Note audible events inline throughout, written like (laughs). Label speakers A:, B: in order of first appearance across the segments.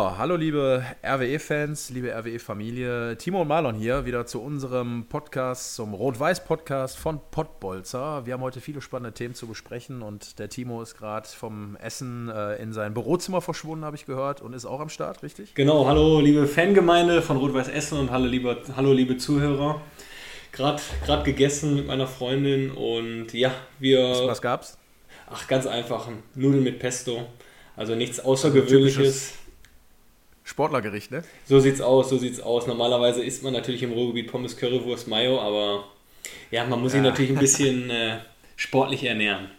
A: So, hallo liebe RWE-Fans, liebe RWE-Familie. Timo und Marlon hier wieder zu unserem Podcast, zum Rot-Weiß-Podcast von Pottbolzer. Wir haben heute viele spannende Themen zu besprechen und der Timo ist gerade vom Essen äh, in sein Bürozimmer verschwunden, habe ich gehört, und ist auch am Start, richtig?
B: Genau, hallo liebe Fangemeinde von Rot-Weiß Essen und hallo liebe, hallo liebe Zuhörer. Gerade gegessen mit meiner Freundin und ja, wir.
A: Was, was gab's?
B: Ach, ganz einfach. Nudeln mit Pesto. Also nichts Außergewöhnliches.
A: Sportlergericht, ne?
B: So sieht's aus, so sieht's aus. Normalerweise isst man natürlich im Ruhrgebiet Pommes, Currywurst, Mayo, aber ja, man muss sich
A: Ja.
B: natürlich ein (laughs) bisschen äh, sportlich ernähren.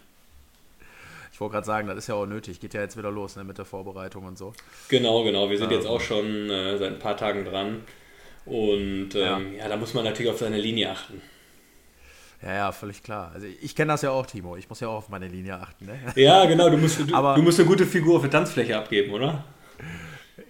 A: Ich wollte gerade sagen, das ist ja auch nötig. Geht ja jetzt wieder los ne, mit der Vorbereitung und so.
B: Genau, genau. Wir sind
A: Ähm.
B: jetzt auch schon äh, seit ein paar Tagen dran. Und ähm, ja. da muss man natürlich auf seine Linie achten.
A: Ja, ja, völlig klar. Also ich kenne das ja auch, Timo. Ich muss ja auch auf meine Linie achten, ne?
B: Ja, genau, du musst, du, (laughs)
A: Aber-
B: du musst eine gute Figur auf der Tanzfläche abgeben, oder?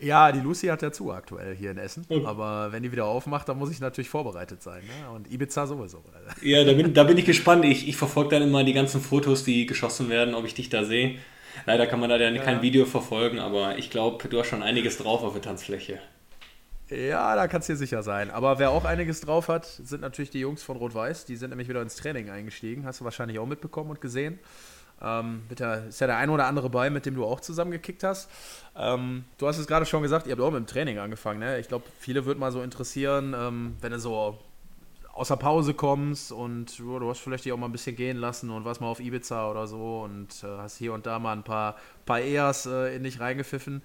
A: Ja, die Lucy hat ja zu aktuell hier in Essen.
B: Okay.
A: Aber wenn die wieder aufmacht, dann muss ich natürlich vorbereitet sein. Ne? Und Ibiza sowieso.
B: Ja, da bin, da bin ich gespannt. Ich, ich verfolge dann immer die ganzen Fotos, die geschossen werden, ob ich dich da sehe. Leider kann man da ja kein Video verfolgen, aber ich glaube, du hast schon einiges drauf auf der Tanzfläche.
A: Ja, da kannst du dir sicher sein. Aber wer auch einiges drauf hat, sind natürlich die Jungs von Rot-Weiß. Die sind nämlich wieder ins Training eingestiegen. Hast du wahrscheinlich auch mitbekommen und gesehen. Ähm, der, ist ja der ein oder andere bei, mit dem du auch zusammengekickt hast. Ähm, du hast es gerade schon gesagt, ihr habt auch mit dem Training angefangen. Ne? Ich glaube, viele würde mal so interessieren, ähm, wenn du so aus der Pause kommst und ja, du hast vielleicht dich auch mal ein bisschen gehen lassen und warst mal auf Ibiza oder so und äh, hast hier und da mal ein paar, paar Eas äh, in dich reingepfiffen.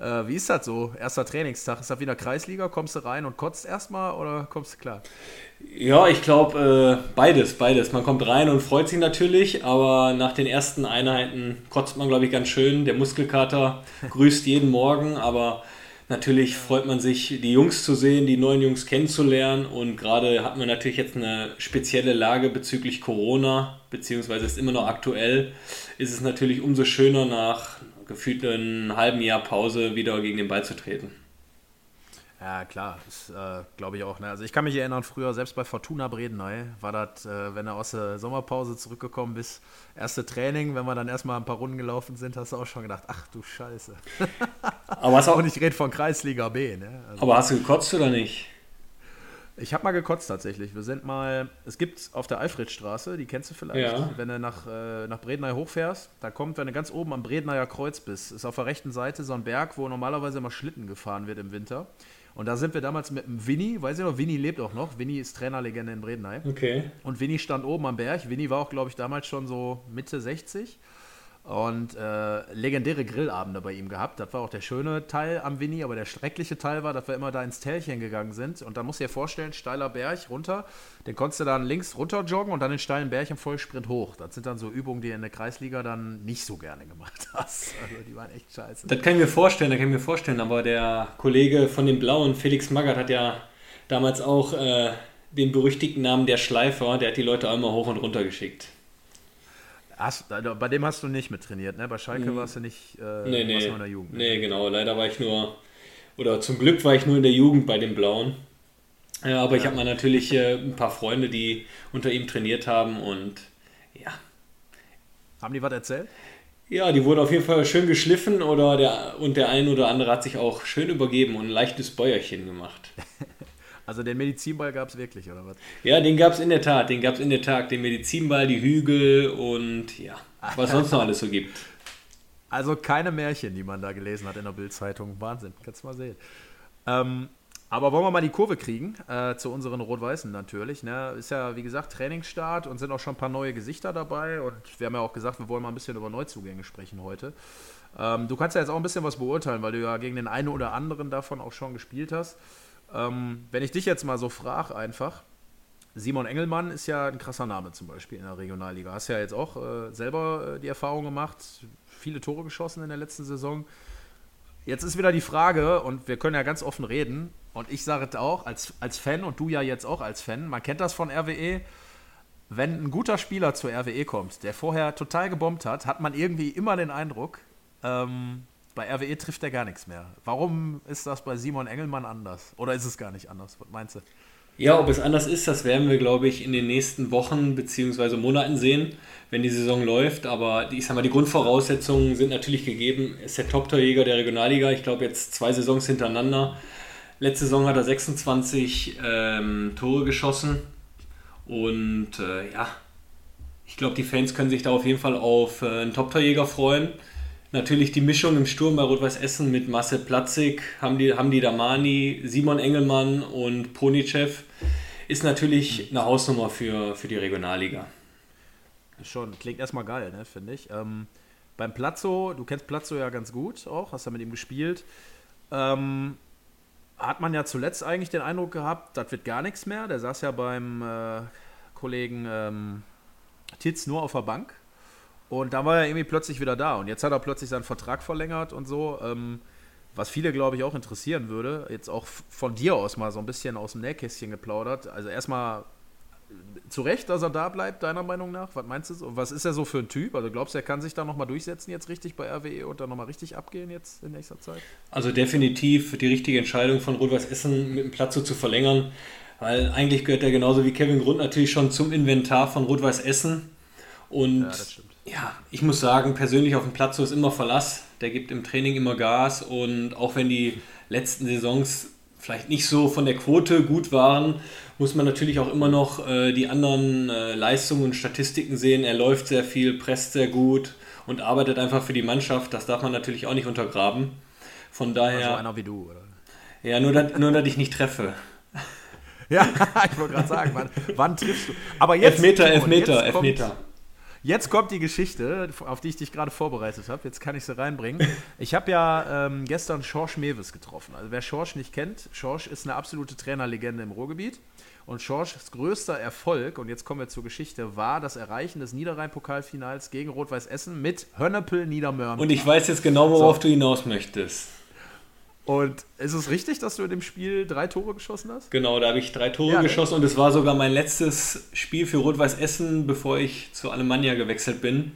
A: Äh, wie ist das so? Erster Trainingstag. Ist das wieder Kreisliga? Kommst du rein und kotzt erstmal oder kommst du klar?
B: Ja, ich glaube, äh, beides, beides. Man kommt rein und freut sich natürlich, aber nach den ersten Einheiten kotzt man, glaube ich, ganz schön. Der Muskelkater (laughs) grüßt jeden Morgen, aber natürlich freut man sich, die Jungs zu sehen, die neuen Jungs kennenzulernen und gerade hat man natürlich jetzt eine spezielle Lage bezüglich Corona, beziehungsweise ist immer noch aktuell, ist es natürlich umso schöner nach gefühlt einem halben Jahr Pause wieder gegen den Ball zu treten.
A: Ja, klar, das äh, glaube ich auch. Ne? Also ich kann mich erinnern, früher, selbst bei Fortuna Bredeney, war das, äh, wenn du aus der Sommerpause zurückgekommen bist, erste Training, wenn wir dann erstmal ein paar Runden gelaufen sind, hast du auch schon gedacht, ach du Scheiße.
B: Aber hast, (laughs) auch,
A: Und ich rede von Kreisliga B. Ne? Also,
B: aber hast du gekotzt oder nicht?
A: Ich habe mal gekotzt tatsächlich. Wir sind mal, es gibt auf der Alfredstraße, die kennst du vielleicht,
B: Ja.
A: wenn du nach, äh, nach Bredeney hochfährst, da kommt, wenn du ganz oben am Bredeneyer Kreuz bist, ist auf der rechten Seite so ein Berg, wo normalerweise immer Schlitten gefahren wird im Winter. Und da sind wir damals mit dem Winnie, weiß ich noch, Winnie lebt auch noch. Winnie ist Trainerlegende in Bredeney.
B: Okay.
A: Und Winnie stand oben am Berg. Winnie war auch, glaube ich, damals schon so Mitte 60. Und äh, legendäre Grillabende bei ihm gehabt. Das war auch der schöne Teil am Winnie, aber der schreckliche Teil war, dass wir immer da ins Tälchen gegangen sind. Und da musst du dir vorstellen, steiler Berg runter, den konntest du dann links runter joggen und dann den steilen Berg im Vollsprint hoch. Das sind dann so Übungen, die du in der Kreisliga dann nicht so gerne gemacht (laughs) hast. Also die waren echt scheiße.
B: Das kann ich mir vorstellen, das kann ich mir vorstellen, aber der Kollege von den Blauen, Felix Magath, hat ja damals auch äh, den berüchtigten Namen der Schleifer, der hat die Leute einmal hoch und runter geschickt.
A: Hast, also bei dem hast du nicht mit trainiert, ne? Bei Schalke warst du nicht äh,
B: Nee, nee.
A: in der Jugend. ne?
B: Nee, genau, leider war ich nur, oder zum Glück war ich nur in der Jugend bei den Blauen. Ja, aber ich habe mal natürlich äh, ein paar Freunde, die unter ihm trainiert haben und ja.
A: Haben die was erzählt?
B: Ja, die wurden auf jeden Fall schön geschliffen oder der, und der ein oder andere hat sich auch schön übergeben und ein leichtes Bäuerchen gemacht. (laughs)
A: Also den Medizinball gab es wirklich, oder was?
B: Ja, den gab es in der Tat, den gab es in der Tat, den Medizinball, die Hügel und ja, was (laughs) sonst noch alles so gibt.
A: Also keine Märchen, die man da gelesen hat in der Bildzeitung. Wahnsinn, kannst du mal sehen. Ähm, aber wollen wir mal die Kurve kriegen äh, zu unseren Rot-Weißen natürlich. Ne? Ist ja, wie gesagt, Trainingsstart und sind auch schon ein paar neue Gesichter dabei. Und wir haben ja auch gesagt, wir wollen mal ein bisschen über Neuzugänge sprechen heute. Ähm, du kannst ja jetzt auch ein bisschen was beurteilen, weil du ja gegen den einen oder anderen davon auch schon gespielt hast. Ähm, wenn ich dich jetzt mal so frage, einfach. Simon Engelmann ist ja ein krasser Name zum Beispiel in der Regionalliga. Hast ja jetzt auch äh, selber äh, die Erfahrung gemacht, viele Tore geschossen in der letzten Saison. Jetzt ist wieder die Frage, und wir können ja ganz offen reden, Und ich sage es auch als, als Fan und du ja jetzt auch als Fan, man kennt das von RWE. Wenn ein guter Spieler zur RWE kommt, der vorher total gebombt hat, hat man irgendwie immer den Eindruck, ähm, bei RWE trifft er gar nichts mehr. Warum ist das bei Simon Engelmann anders? Oder ist es gar nicht anders? Was meinst du?
B: Ja, ob es anders ist, das werden wir, glaube ich, in den nächsten Wochen bzw. Monaten sehen, wenn die Saison läuft. Aber ich sag mal, die Grundvoraussetzungen sind natürlich gegeben. Er ist der Top-Torjäger der Regionalliga. Ich glaube, jetzt zwei Saisons hintereinander. Letzte Saison hat er 26 ähm, Tore geschossen. Und äh, ja, ich glaube, die Fans können sich da auf jeden Fall auf äh, einen Top-Torjäger freuen. Natürlich die Mischung im Sturm bei Rot-Weiß Essen mit Marcel Platzig, Hamdi, Hamdi Damani, Simon Engelmann und Ponicev ist natürlich eine Hausnummer für, für die Regionalliga.
A: Schon, klingt erstmal geil, ne, finde ich. Ähm, beim Plazzo, du kennst Plazzo ja ganz gut auch, hast ja mit ihm gespielt. Ähm, hat man ja zuletzt eigentlich den Eindruck gehabt, das wird gar nichts mehr. Der saß ja beim äh, Kollegen ähm, Titz nur auf der Bank und dann war er irgendwie plötzlich wieder da. Und jetzt hat er plötzlich seinen Vertrag verlängert und so. Ähm, was viele, glaube ich, auch interessieren würde. Jetzt auch von dir aus mal so ein bisschen aus dem Nähkästchen geplaudert. Also erstmal äh, zu Recht, dass er da bleibt, deiner Meinung nach? Was meinst du? Was ist er so für ein Typ? Also glaubst du, er kann sich da nochmal durchsetzen jetzt richtig bei RWE und dann nochmal richtig abgehen jetzt in nächster Zeit?
B: Also definitiv die richtige Entscheidung von Rot-Weiß Essen mit dem Platz so zu verlängern. Weil eigentlich gehört er genauso wie Kevin Grund natürlich schon zum Inventar von Rot-Weiß Essen. Und ja, das stimmt ja, ich muss sagen, persönlich auf dem Platz so ist immer Verlass. Der gibt im Training immer Gas und auch wenn die letzten Saisons vielleicht nicht so von der Quote gut waren, muss man natürlich auch immer noch äh, die anderen äh, Leistungen und Statistiken sehen. Er läuft sehr viel, presst sehr gut und arbeitet einfach für die Mannschaft. Das darf man natürlich auch nicht untergraben. Von daher.
A: Also einer wie du, oder?
B: Ja, nur, dass, nur dass ich nicht treffe. (laughs)
A: Ja, (laughs) ich wollte gerade sagen, wann, wann, triffst du? Aber jetzt,
B: Elfmeter, Elfmeter, Elfmeter.
A: Jetzt kommt die Geschichte, auf die ich dich gerade vorbereitet habe. Jetzt kann ich sie reinbringen. Ich habe ja ähm, gestern Schorsch Mewes getroffen. Also wer Schorsch nicht kennt, Schorsch ist eine absolute Trainerlegende im Ruhrgebiet. Und Schorschs größter Erfolg, und jetzt kommen wir zur Geschichte, war das Erreichen des Niederrhein-Pokalfinals gegen Rot-Weiß Essen mit Hönnepel Niedermörn.
B: Und ich weiß jetzt genau, worauf so. du hinaus möchtest.
A: Und ist es richtig, dass du in dem Spiel drei Tore geschossen hast?
B: Genau, da habe ich drei Tore ja, ne? geschossen und es war sogar mein letztes Spiel für Rot-Weiß Essen, bevor ich zu Alemannia gewechselt bin.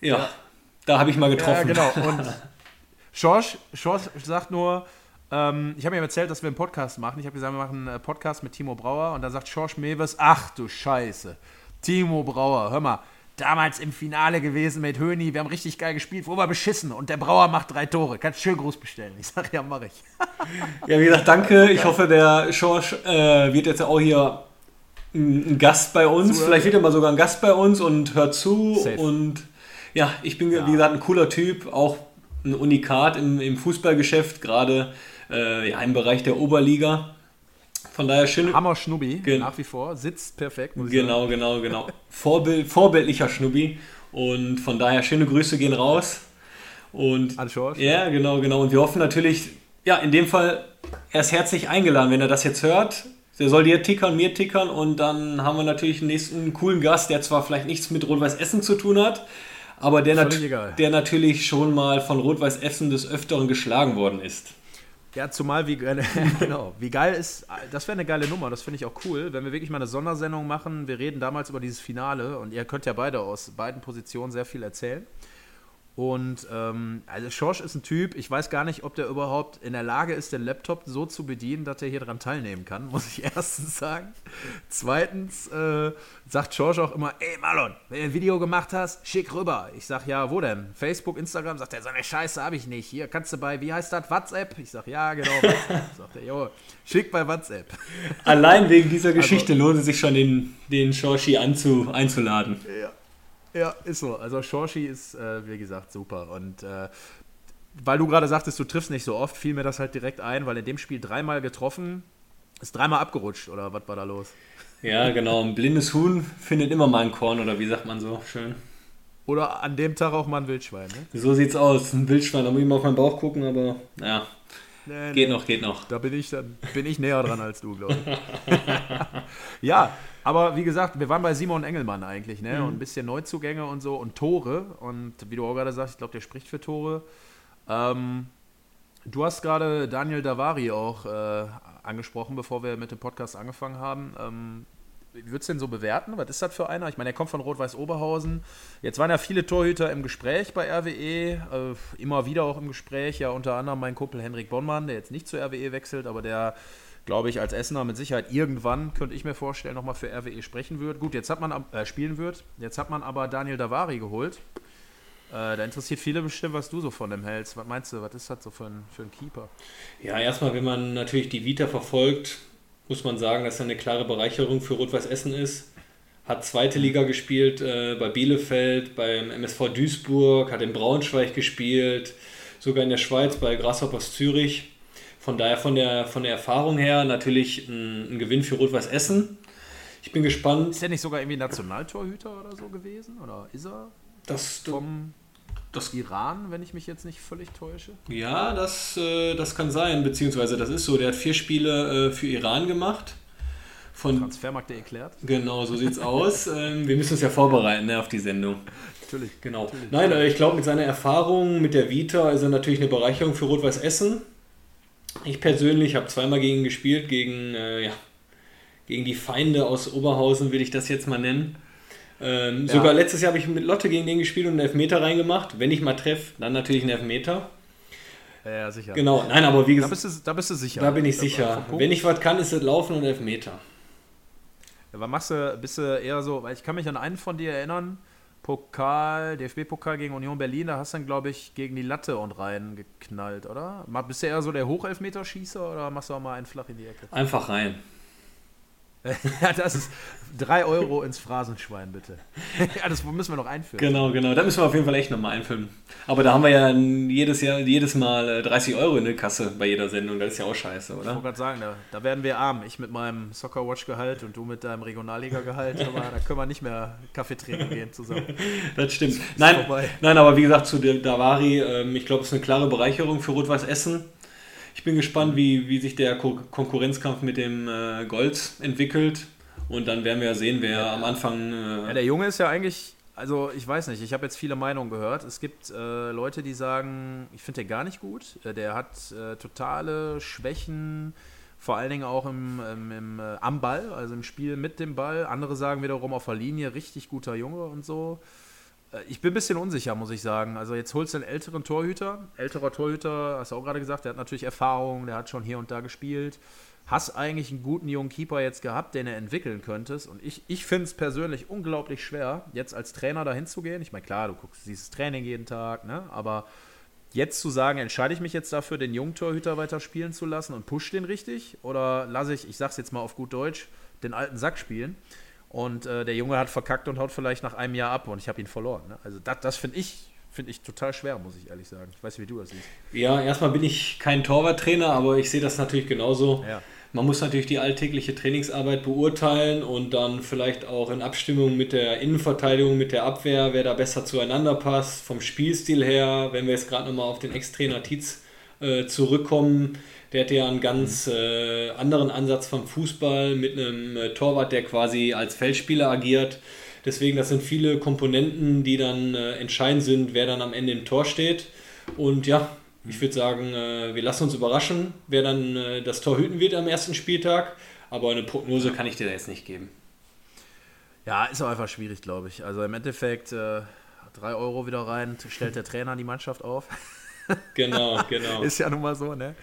B: Ja, ja. da habe ich mal getroffen.
A: Ja, genau. (laughs) Und Schorsch, Schorsch sagt nur, ähm, ich habe ihm erzählt, dass wir einen Podcast machen. Ich habe gesagt, wir machen einen Podcast mit Timo Brauer und da sagt Schorsch Mewes, ach du Scheiße, Timo Brauer, hör mal, damals im Finale gewesen mit Höni. Wir haben richtig geil gespielt, wo wir beschissen. Und der Brauer macht drei Tore. Kannst schön Gruß bestellen. Ich sage, ja, mache ich. (laughs)
B: ja, wie gesagt, danke. Ich hoffe, der Schorsch äh, wird jetzt auch hier ein Gast bei uns. Zuhören. Vielleicht wird er mal sogar ein Gast bei uns und hört zu. Safe. Und ja, ich bin, ja. wie gesagt, ein cooler Typ. Auch ein Unikat im, im Fußballgeschäft, gerade äh, ja, im Bereich der Oberliga. Von daher schön.
A: Hammer Schnubbi, nach wie vor. Sitzt perfekt.
B: genau, sagen. genau, genau. Vorbild, vorbildlicher Schnubbi. Und von daher schöne Grüße gehen raus. Und
A: An Schorsch.
B: Ja, genau, genau. Und wir hoffen natürlich, ja, in dem Fall, er ist herzlich eingeladen, wenn er das jetzt hört. Der soll dir tickern, mir tickern und dann haben wir natürlich einen nächsten coolen Gast, der zwar vielleicht nichts mit Rot-Weiß Essen zu tun hat, aber der, nat der natürlich schon mal von Rot-Weiß Essen des Öfteren geschlagen worden ist.
A: Ja, zumal wie, (laughs) genau, wie geil ist, das wäre eine geile Nummer, das finde ich auch cool, wenn wir wirklich mal eine Sondersendung machen. Wir reden damals über dieses Finale und ihr könnt ja beide aus beiden Positionen sehr viel erzählen. Und ähm, also Schorsch ist ein Typ, ich weiß gar nicht, ob der überhaupt in der Lage ist, den Laptop so zu bedienen, dass er hier dran teilnehmen kann, (laughs) muss ich erstens sagen. Zweitens äh, sagt Schorsch auch immer, ey Marlon, wenn du ein Video gemacht hast, schick rüber. Ich sag, ja, wo denn? Facebook, Instagram? Sagt er, so eine Scheiße habe ich nicht. Hier kannst du bei, wie heißt das, WhatsApp? Ich sag, ja, genau, WhatsApp. (laughs) sagt er, jo, schick bei WhatsApp.
B: Allein wegen dieser (laughs) Geschichte also, lohnt es sich schon, den, den Schorschi anzu, einzuladen.
A: Ja. Ja, ist so. Also Shorshi ist, äh, wie gesagt, super. Und äh, weil du gerade sagtest, du triffst nicht so oft, fiel mir das halt direkt ein, weil in dem Spiel dreimal getroffen, ist dreimal abgerutscht oder was war da los?
B: Ja, genau. Ein blindes Huhn findet immer mal ein Korn oder wie sagt man so schön.
A: Oder an dem Tag auch mal ein Wildschwein, ne?
B: So sieht's aus. Ein Wildschwein, da muss ich mal auf meinen Bauch gucken, aber ja. Nee, geht nee. noch, geht noch.
A: Da bin ich, dann bin ich näher dran als du, glaube ich. (laughs) (laughs) ja, aber wie gesagt, wir waren bei Simon Engelmann eigentlich, ne? Mhm. Und ein bisschen Neuzugänge und so und Tore. Und wie du auch gerade sagst, ich glaube, der spricht für Tore. Ähm, Du hast gerade Daniel Davari auch äh, angesprochen, bevor wir mit dem Podcast angefangen haben. Ähm, wie würdest du den so bewerten? Was ist das für einer? Ich meine, er kommt von Rot-Weiß Oberhausen. Jetzt waren ja viele Torhüter im Gespräch bei RWE, äh, immer wieder auch im Gespräch. Ja, unter anderem mein Kumpel Henrik Bonnmann, der jetzt nicht zur RWE wechselt, aber der, glaube ich, als Essener mit Sicherheit irgendwann, könnte ich mir vorstellen, nochmal für RWE sprechen wird. Gut, jetzt hat man, äh, spielen wird. Jetzt hat man aber Daniel Davari geholt. Äh, da interessiert viele bestimmt, was du so von dem hältst. Was meinst du, was ist das so für ein, für ein Keeper?
B: Ja, erstmal, wenn man natürlich die Vita verfolgt, muss man sagen, dass er eine klare Bereicherung für Rot-Weiß Essen ist. Hat zweite Liga gespielt äh, bei Bielefeld, beim MSV Duisburg, hat in Braunschweig gespielt, sogar in der Schweiz bei Grasshoppers Zürich. Von daher von der, von der Erfahrung her natürlich ein, ein Gewinn für Rot-Weiß Essen. Ich bin gespannt.
A: Ist er nicht sogar irgendwie Nationaltorhüter oder so gewesen? Oder ist er?
B: Das,
A: vom das Iran, wenn ich mich jetzt nicht völlig täusche?
B: Ja, das, äh, das kann sein, beziehungsweise das ist so. Der hat vier Spiele äh, für Iran gemacht.
A: Von, Transfermarkt erklärt.
B: Genau, so sieht's aus. (laughs) Ähm, wir müssen uns ja vorbereiten ne, auf die Sendung.
A: Natürlich.
B: Genau.
A: Natürlich.
B: Nein, äh, ich glaube, mit seiner Erfahrung mit der Vita ist er natürlich eine Bereicherung für Rot-Weiß Essen. Ich persönlich habe zweimal gegen ihn gespielt, gegen, äh, ja, gegen die Feinde aus Oberhausen, will ich das jetzt mal nennen. Ähm, ja. Sogar letztes Jahr habe ich mit Lotte gegen den gespielt und einen Elfmeter reingemacht. Wenn ich mal treffe, dann natürlich einen Elfmeter.
A: Ja, sicher.
B: Genau, nein, aber wie
A: gesagt. Da bist du, da bist du sicher.
B: Da bin ich sicher. Wenn ich was kann, ist es Laufen und Elfmeter.
A: Ja, was machst du, bist du eher so, weil ich kann mich an einen von dir erinnern, Pokal, DFB-Pokal gegen Union Berlin, da hast du dann, glaube ich, gegen die Latte und rein geknallt, oder? Bist du eher so der Hochelfmeterschießer oder machst du auch mal einen flach in die Ecke?
B: Einfach rein. (laughs)
A: ja, das ist 3 Euro ins Phrasenschwein, bitte. (laughs) ja, das müssen wir noch einführen.
B: Genau, genau. Da müssen wir auf jeden Fall echt nochmal einführen. Aber da haben wir ja jedes Jahr, jedes Mal 30 äh, Euro in der Kasse bei jeder Sendung. Das ist ja auch scheiße, oder? Ich
A: wollte gerade sagen, da, da, werden wir arm. Ich mit meinem Soccer-Watch-Gehalt und du mit deinem Regionalliga-Gehalt. da können wir nicht mehr Kaffee trinken gehen zusammen. (laughs)
B: das stimmt. nein, nein, aber wie gesagt, zu Davari, ähm, ich glaube, es ist eine klare Bereicherung für Rot-Weiß Essen. Ich bin gespannt, wie, wie sich der Ko Konkurrenzkampf mit dem äh, Gold entwickelt. Und dann werden wir ja sehen, wer am Anfang.
A: Äh ja, der Junge ist ja eigentlich, also ich weiß nicht, ich habe jetzt viele Meinungen gehört. Es gibt äh, Leute, die sagen, ich finde den gar nicht gut. Äh, der hat äh, totale Schwächen, vor allen Dingen auch im, im, im äh, am Ball, also im Spiel mit dem Ball. Andere sagen wiederum auf der Linie, richtig guter Junge und so. Äh, ich bin ein bisschen unsicher, muss ich sagen. Also jetzt holst du einen älteren Torhüter. Älterer Torhüter, hast du auch gerade gesagt, der hat natürlich Erfahrung, der hat schon hier und da gespielt. Hast eigentlich einen guten jungen Keeper jetzt gehabt, den er entwickeln könntest. Und ich, ich finde es persönlich unglaublich schwer, jetzt als Trainer dahin zu gehen. Ich meine, klar, du guckst dieses Training jeden Tag, ne? aber jetzt zu sagen, entscheide ich mich jetzt dafür, den jungen Torhüter weiter spielen zu lassen und push den richtig? Oder lasse ich, ich sag's jetzt mal auf gut Deutsch, den alten Sack spielen? Und äh, der Junge hat verkackt und haut vielleicht nach einem Jahr ab und ich habe ihn verloren. Ne? Also das, das finde ich, find ich total schwer, muss ich ehrlich sagen. Ich weiß nicht, wie du das siehst.
B: Ja, erstmal bin ich kein Torwarttrainer, aber ich sehe das natürlich genauso.
A: Ja.
B: Man muss natürlich die alltägliche Trainingsarbeit beurteilen und dann vielleicht auch in Abstimmung mit der Innenverteidigung, mit der Abwehr, wer da besser zueinander passt, vom Spielstil her, wenn wir jetzt gerade nochmal auf den Ex-Trainer Tietz äh, zurückkommen, der hatte ja einen ganz äh, anderen Ansatz vom Fußball mit einem äh, Torwart, der quasi als Feldspieler agiert. Deswegen, das sind viele Komponenten, die dann äh, entscheidend sind, wer dann am Ende im Tor steht. Und ja, ich würde sagen, äh, wir lassen uns überraschen, wer dann äh, das Tor hüten wird am ersten Spieltag. Aber eine Prognose kann ich dir jetzt nicht geben.
A: Ja, ist auch einfach schwierig, glaube ich. Also im Endeffekt äh, 3 Euro wieder rein, stellt der Trainer die Mannschaft auf.
B: Genau, (laughs) genau.
A: ist ja nun mal so, ne?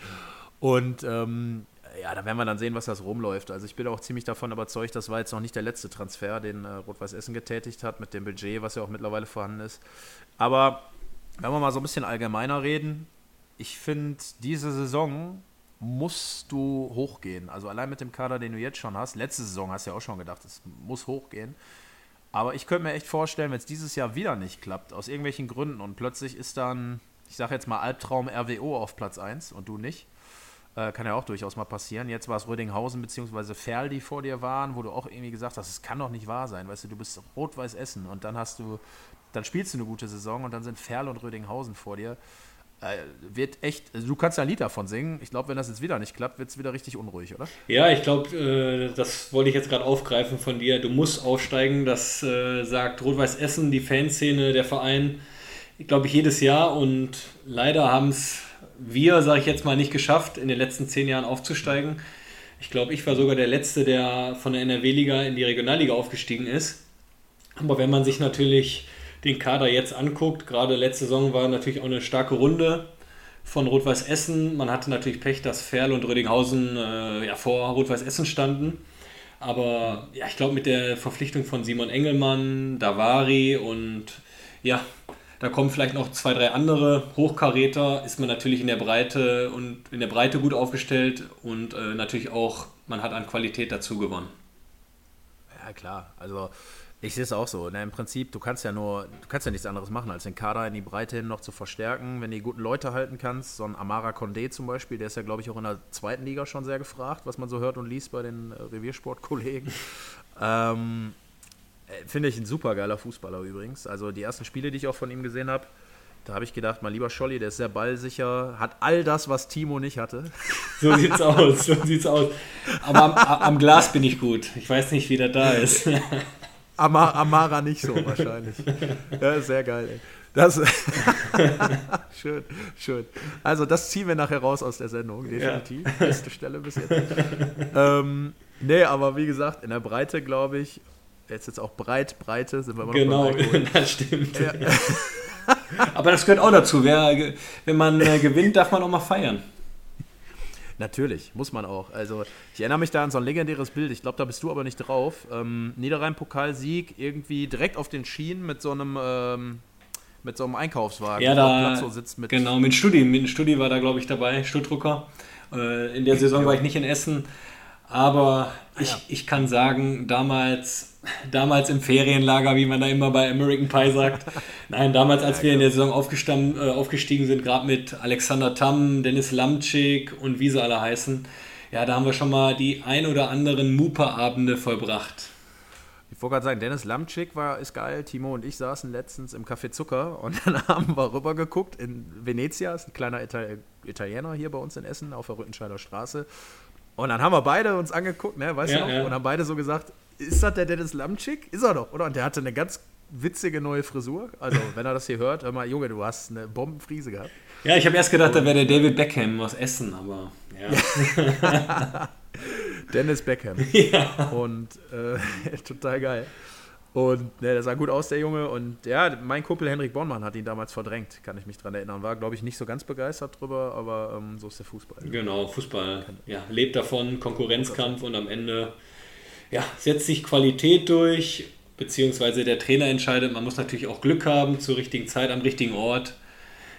A: Und ähm, ja, da werden wir dann sehen, was das rumläuft. Also ich bin auch ziemlich davon überzeugt, das war jetzt noch nicht der letzte Transfer, den äh, Rot-Weiß Essen getätigt hat, mit dem Budget, was ja auch mittlerweile vorhanden ist. Aber wenn wir mal so ein bisschen allgemeiner reden, ich finde, diese Saison musst du hochgehen. Also allein mit dem Kader, den du jetzt schon hast. Letzte Saison hast du ja auch schon gedacht, es muss hochgehen. Aber ich könnte mir echt vorstellen, wenn es dieses Jahr wieder nicht klappt, aus irgendwelchen Gründen und plötzlich ist dann, ich sage jetzt mal Albtraum RWO auf Platz 1 und du nicht, äh, kann ja auch durchaus mal passieren. Jetzt war es Rödinghausen bzw. Ferl, die vor dir waren, wo du auch irgendwie gesagt hast, es kann doch nicht wahr sein. Weißt du, du bist Rot-Weiß Essen und dann hast du, dann spielst du eine gute Saison und dann sind Ferl und Rödinghausen vor dir. Äh, wird echt, also du kannst ja ein Lied davon singen. Ich glaube, wenn das jetzt wieder nicht klappt, wird es wieder richtig unruhig, oder?
B: Ja, ich glaube, äh, das wollte ich jetzt gerade aufgreifen von dir. Du musst aufsteigen. Das äh, sagt Rot-Weiß Essen, die Fanszene, der Verein, glaube ich, jedes Jahr. Und leider haben es wir, sage ich jetzt mal, nicht geschafft, in den letzten zehn Jahren aufzusteigen. Ich glaube, ich war sogar der Letzte, der von der NRW-Liga in die Regionalliga aufgestiegen ist. Aber wenn man sich natürlich den Kader jetzt anguckt, gerade letzte Saison war natürlich auch eine starke Runde von Rot-Weiß Essen. Man hatte natürlich Pech, dass Ferl und Rödinghausen äh, ja, vor Rot-Weiß Essen standen. Aber ja, ich glaube, mit der Verpflichtung von Simon Engelmann, Davari und ja, da kommen vielleicht noch zwei, drei andere Hochkaräter, ist man natürlich in der Breite und in der Breite gut aufgestellt und äh, natürlich auch, man hat an Qualität dazu gewonnen.
A: Ja, klar. Also ich sehe es auch so. Na, Im Prinzip, du kannst ja nur, du kannst ja nichts anderes machen, als den Kader in die Breite hin noch zu verstärken, wenn du die guten Leute halten kannst. So ein Amara Condé zum Beispiel, der ist ja, glaube ich, auch in der zweiten Liga schon sehr gefragt, was man so hört und liest bei den äh, Reviersportkollegen. ähm, äh, Finde ich ein super geiler Fußballer übrigens. Also die ersten Spiele, die ich auch von ihm gesehen habe, da habe ich gedacht, mein lieber Scholli, der ist sehr ballsicher, hat all das, was Timo nicht hatte.
B: So sieht's aus, so sieht's aus. Aber am, am Glas bin ich gut. Ich weiß nicht, wie der da ist.
A: Amar, Amara nicht so wahrscheinlich. Ja, sehr geil, ey. Das (laughs) schön, schön. Also das ziehen wir nachher raus aus der Sendung, definitiv. Ja. Beste Stelle bis jetzt. ähm, nee, aber wie gesagt, in der Breite, glaube ich, jetzt jetzt auch breit, Breite, sind wir immer
B: Genau, (laughs) das stimmt. Ja. aber das gehört auch dazu. Wer, wenn man äh, gewinnt, darf man auch mal feiern.
A: Natürlich, muss man auch. Also ich erinnere mich da an so ein legendäres Bild, ich glaube, da bist du aber nicht drauf. Ähm, Niederrhein-Pokalsieg irgendwie direkt auf den Schienen mit so einem ähm, mit so einem Einkaufswagen.
B: Ja, da sitzt mit genau, mit Studi, mit Studi war da glaube ich dabei, Stuttdrucker. Äh, in der Saison war ich nicht in Essen, aber ich, ja. ich kann sagen, damals damals im Ferienlager, wie man da immer bei American Pie sagt. (laughs) Nein, damals, als wir in der Saison äh, aufgestiegen sind, gerade mit Alexander Tamm, Dennis Lamczyk und wie sie alle heißen, ja, da haben wir schon mal die ein oder anderen Mupa-Abende vollbracht.
A: Ich wollte gerade sagen, Dennis Lamczyk war, ist geil. Timo und ich saßen letztens im Café Zucker und (laughs) dann haben wir rübergeguckt in Venezia, ist ein kleiner Italiener hier bei uns in Essen auf der Rüttenscheider Straße. Und dann haben wir beide uns angeguckt, ne, weißt ja, du noch? Ja. Und haben beide so gesagt, ist das der Dennis Lamczyk? Ist er doch, oder? Und der hatte eine ganz witzige neue Frisur. Also, (laughs) wenn er das hier hört, hör mal, Junge, du hast eine Bombenfriese gehabt.
B: Ja, ich habe erst gedacht, da wäre der David Beckham aus Essen, aber ja. (laughs)
A: Dennis Beckham. (laughs) Ja. Und äh, total geil. Und ne, der sah gut aus, der Junge. Und ja, mein Kumpel Henrik Bornmann hat ihn damals verdrängt, kann ich mich dran erinnern. War, glaube ich, nicht so ganz begeistert drüber, aber ähm, so ist der Fußball.
B: Genau, Fußball ja, lebt davon, Konkurrenzkampf und am Ende ja, setzt sich Qualität durch, beziehungsweise der Trainer entscheidet. Man muss natürlich auch Glück haben, zur richtigen Zeit, am richtigen Ort.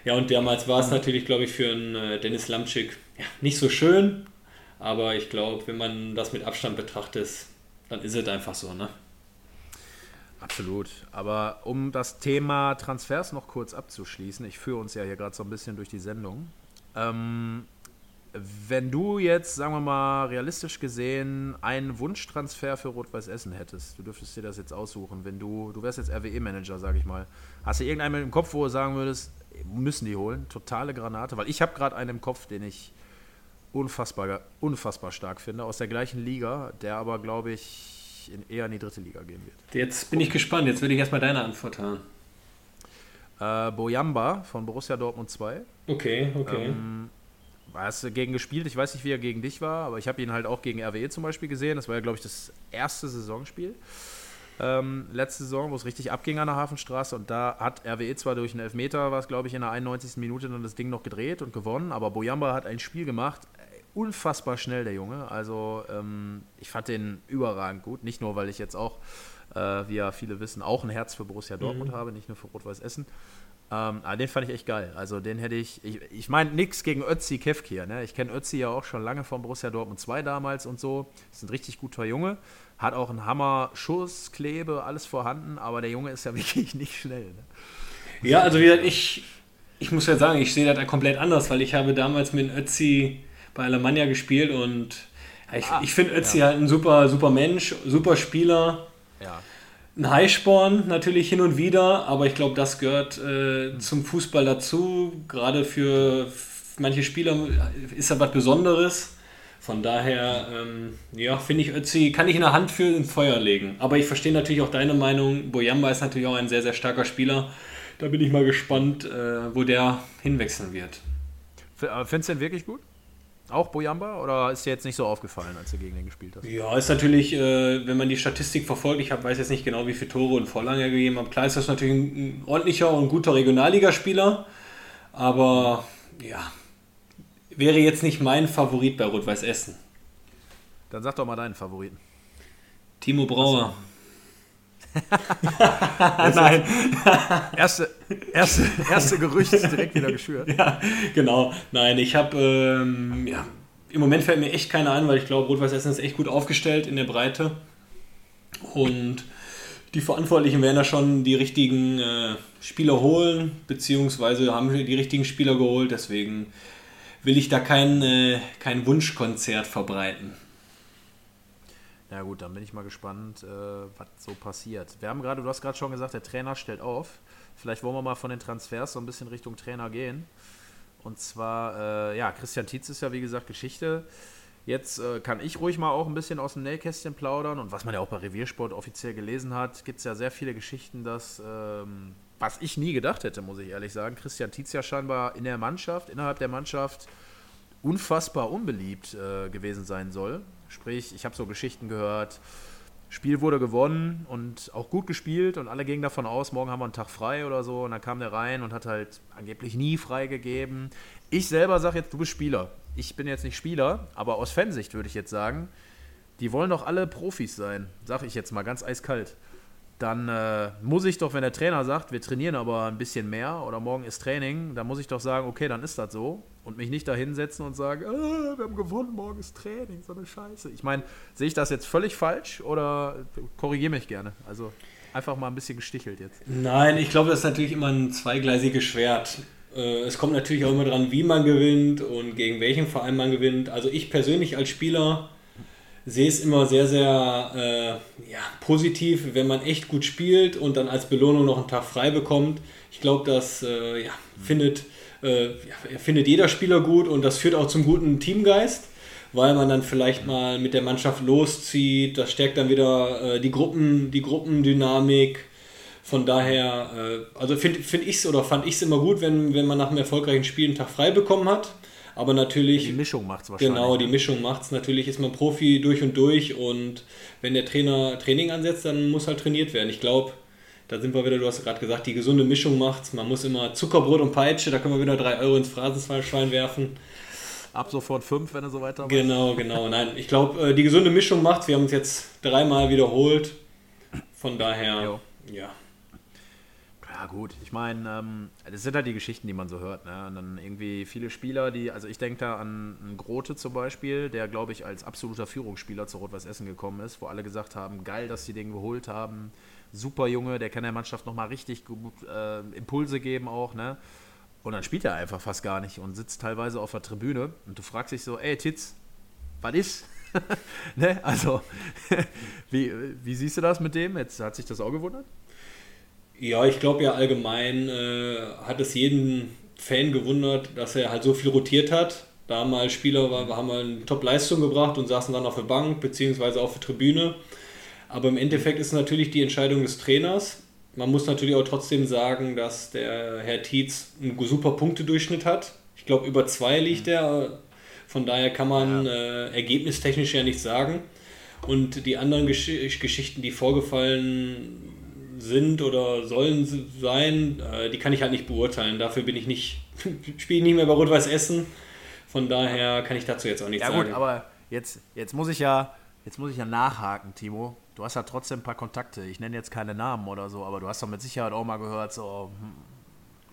B: Ja, und damals war es mhm. natürlich, glaube ich, für einen äh, Dennis Lamczyk ja, nicht so schön, aber ich glaube, wenn man das mit Abstand betrachtet, dann ist es einfach so, ne?
A: Absolut. Aber um das Thema Transfers noch kurz abzuschließen, ich führe uns ja hier gerade so ein bisschen durch die Sendung. Ähm, wenn du jetzt, sagen wir mal, realistisch gesehen einen Wunschtransfer für Rot-Weiß Essen hättest, du dürftest dir das jetzt aussuchen, wenn du, du wärst jetzt RWE-Manager, sage ich mal, hast du irgendeinen im Kopf, wo du sagen würdest, müssen die holen, totale Granate, weil ich habe gerade einen im Kopf, den ich unfassbar, unfassbar stark finde, aus der gleichen Liga, der aber, glaube ich, in, eher in die dritte Liga gehen wird.
B: Jetzt bin ich gespannt, jetzt will ich erstmal deine Antwort hören.
A: Äh, Boyamba von Borussia Dortmund 2.
B: Okay, okay. Ähm,
A: hast du gegen gespielt? Ich weiß nicht, wie er gegen dich war, aber ich habe ihn halt auch gegen RWE zum Beispiel gesehen. Das war ja, glaube ich, das erste Saisonspiel. Ähm, letzte Saison, wo es richtig abging an der Hafenstraße. Und da hat RWE zwar durch einen Elfmeter, was glaube ich in der 91. Minute dann das Ding noch gedreht und gewonnen, aber Boyamba hat ein Spiel gemacht. Unfassbar schnell, der Junge. Also ähm, ich fand den überragend gut. Nicht nur, weil ich jetzt auch, äh, wie ja viele wissen, auch ein Herz für Borussia Dortmund mhm. habe, nicht nur für Rot-Weiß Essen. Ähm, aber den fand ich echt geil. Also den hätte ich, ich, ich meine nichts gegen Ötzi Kevkir. Ne? Ich kenne Ötzi ja auch schon lange von Borussia Dortmund 2 damals und so. Ist ein richtig guter Junge. Hat auch einen Hammer Schuss, Klebe, alles vorhanden, aber der Junge ist ja (laughs) wirklich nicht schnell. Ne?
B: Ja, also wie gesagt, ich, ich muss ja sagen, ich sehe das komplett anders, weil ich habe damals mit Ötzi bei Alemannia gespielt und ich, ah, ich finde Ötzi ja. halt ein super, super Mensch, super Spieler.
A: Ja
B: ein Highsporn natürlich hin und wieder, aber ich glaube, das gehört äh, zum Fußball dazu. Gerade für manche Spieler ist das was Besonderes. Von daher, ähm, ja, finde ich Ötzi, kann ich in der Hand für ins Feuer legen. Aber ich verstehe natürlich auch deine Meinung. Boyamba ist natürlich auch ein sehr, sehr starker Spieler. Da bin ich mal gespannt, äh, wo der hinwechseln wird.
A: Findest du den wirklich gut? Auch Boyamba oder ist dir jetzt nicht so aufgefallen, als du gegen den gespielt hast?
B: Ja, ist natürlich, äh, wenn man die Statistik verfolgt, ich hab, weiß jetzt nicht genau, wie viele Tore und Vorlagen er gegeben hat. Klar ist das natürlich ein, ordentlicher und guter Regionalligaspieler, aber ja, wäre jetzt nicht mein Favorit bei Rot-Weiß Essen.
A: Dann sag doch mal deinen Favoriten.
B: Timo Brauer. (laughs)
A: Nein. erste, erste, erste Gerücht ist direkt wieder geschürt.
B: Ja, genau. Nein, ich habe, ähm, ja, im Moment fällt mir echt keiner ein, weil ich glaube, Rot-Weiß Essen ist echt gut aufgestellt in der Breite. Und die Verantwortlichen werden da schon die richtigen äh, Spieler holen, beziehungsweise haben die richtigen Spieler geholt. Deswegen will ich da kein, äh, kein Wunschkonzert verbreiten.
A: Ja gut, dann bin ich mal gespannt, äh, was so passiert. Wir haben gerade, du hast gerade schon gesagt, der Trainer stellt auf. Vielleicht wollen wir mal von den Transfers so ein bisschen Richtung Trainer gehen. Und zwar, äh, ja, Christian Tietz ist ja wie gesagt Geschichte. Jetzt äh, kann ich ruhig mal auch ein bisschen aus dem Nähkästchen plaudern. Und was man ja auch bei Reviersport offiziell gelesen hat, gibt es ja sehr viele Geschichten, dass, ähm, was ich nie gedacht hätte, muss ich ehrlich sagen, Christian Tietz ja scheinbar in der Mannschaft, innerhalb der Mannschaft, unfassbar unbeliebt äh, gewesen sein soll. Sprich, ich habe so Geschichten gehört, Spiel wurde gewonnen und auch gut gespielt und alle gingen davon aus, morgen haben wir einen Tag frei oder so. Und dann kam der rein und hat halt angeblich nie freigegeben. Ich selber sage jetzt, du bist Spieler. Ich bin jetzt nicht Spieler, aber aus Fansicht würde ich jetzt sagen, die wollen doch alle Profis sein, sage ich jetzt mal ganz eiskalt dann äh, muss ich doch, wenn der Trainer sagt, wir trainieren aber ein bisschen mehr oder morgen ist Training, dann muss ich doch sagen, okay, dann ist das so und mich nicht da hinsetzen und sagen, ah, wir haben gewonnen, morgen ist Training, so eine Scheiße. Ich meine, sehe ich das jetzt völlig falsch oder korrigiere mich gerne? Also einfach mal ein bisschen gestichelt jetzt.
B: Nein, ich glaube, das ist natürlich immer ein zweigleisiges Schwert. Äh, es kommt natürlich auch immer dran, wie man gewinnt und gegen welchen Verein man gewinnt. Also ich persönlich als Spieler sehe es immer sehr, sehr äh, ja, positiv, wenn man echt gut spielt und dann als Belohnung noch einen Tag frei bekommt. Ich glaube, das äh, ja, findet, äh, ja, findet jeder Spieler gut und das führt auch zum guten Teamgeist, weil man dann vielleicht mal mit der Mannschaft loszieht. Das stärkt dann wieder äh, die, Gruppen, die Gruppendynamik. Von daher, äh, also finde find ich es oder fand ich es immer gut, wenn, wenn man nach einem erfolgreichen Spiel einen Tag frei bekommen hat aber natürlich.
A: Die Mischung macht es wahrscheinlich.
B: Genau, die Mischung macht es. Natürlich ist man Profi durch und durch und wenn der Trainer Training ansetzt, dann muss halt trainiert werden. Ich glaube, da sind wir wieder, du hast gerade gesagt, die gesunde Mischung macht's. Man muss immer Zuckerbrot und Peitsche, da können wir wieder drei Euro ins Phrasenschwein werfen.
A: Ab sofort fünf, wenn er so weiter
B: Genau, genau. Nein, ich glaube, äh, die gesunde Mischung macht's. Wir haben es jetzt dreimal wiederholt. Von daher, jo. ja.
A: Gut. Ich meine, ähm, das sind halt die Geschichten, die man so hört. Ne? Und dann irgendwie viele Spieler, die, also ich denke da an Grote zum Beispiel, der, glaube ich, als absoluter Führungsspieler zu Rot-Weiß Essen gekommen ist, wo alle gesagt haben: geil, dass sie den geholt haben. Super Junge, der kann der Mannschaft nochmal richtig gut äh, Impulse geben auch. Ne? Und dann spielt er einfach fast gar nicht und sitzt teilweise auf der Tribüne. Und du fragst dich so: ey, Titz, was ist? (laughs) ne? Also, (laughs) wie, wie siehst du das mit dem? Jetzt hat sich das auch gewundert?
B: Ja, ich glaube ja allgemein äh, hat es jeden Fan gewundert, dass er halt so viel rotiert hat. Da mal Spieler war, haben mal eine Top-Leistung gebracht und saßen dann auf der Bank beziehungsweise auf der Tribüne. Aber im Endeffekt ist es natürlich die Entscheidung des Trainers. Man muss natürlich auch trotzdem sagen, dass der Herr Tietz einen super Punktedurchschnitt hat. Ich glaube, über zwei liegt er. Von daher kann man ja. äh, ergebnistechnisch ja nichts sagen. Und die anderen Gesch Geschichten, die vorgefallen sind oder sollen sein, äh, die kann ich halt nicht beurteilen. Dafür bin ich nicht, (laughs) spiele nicht mehr bei Rot-Weiß Essen. Von daher kann ich dazu jetzt auch nichts sagen. Ja gut,
A: aber jetzt, jetzt muss ich ja, jetzt muss ich ja nachhaken, Timo. Du hast ja trotzdem ein paar Kontakte. Ich nenne jetzt keine Namen oder so, aber du hast doch mit Sicherheit auch mal gehört, so, hm,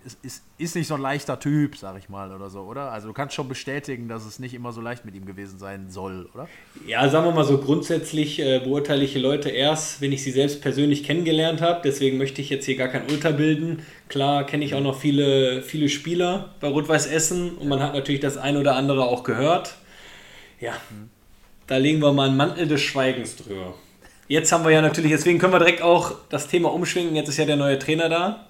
A: ist, ist, nicht so ein leichter Typ, sag ich mal, oder so, oder? Also du kannst schon bestätigen, dass es nicht immer so leicht mit ihm gewesen sein soll, oder?
B: Ja, sagen wir mal so, grundsätzlich äh, beurteile ich Leute erst, wenn ich sie selbst persönlich kennengelernt habe. Deswegen möchte ich jetzt hier gar kein Urteil bilden. Klar kenne ich auch noch viele, viele Spieler bei Rot-Weiß Essen und man hat natürlich das ein oder andere auch gehört. Ja, mhm. da legen wir mal einen Mantel des Schweigens drüber. Jetzt haben wir ja natürlich, deswegen können wir direkt auch das Thema umschwingen. Jetzt ist ja der neue Trainer da.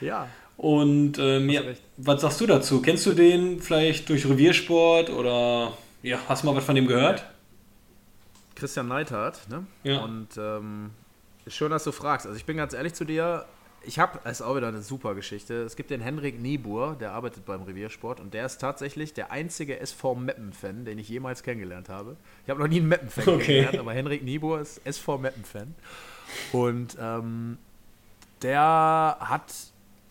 A: Ja.
B: Und ähm, ja, was sagst du dazu? Kennst du den vielleicht durch Reviersport oder ja, hast du mal was von dem gehört?
A: Christian Neidhardt, ne?
B: Ja.
A: Und ähm, schön, dass du fragst. Also ich bin ganz ehrlich zu dir, ich habe, das ist auch wieder eine super Geschichte. Es gibt den Henrik Niebuhr, der arbeitet beim Reviersport und der ist tatsächlich der einzige SV Meppen-Fan, den ich jemals kennengelernt habe. Ich habe noch nie einen Meppen-Fan
B: Okay.
A: kennengelernt, aber Henrik Niebuhr ist SV Meppen-Fan. Und ähm, der hat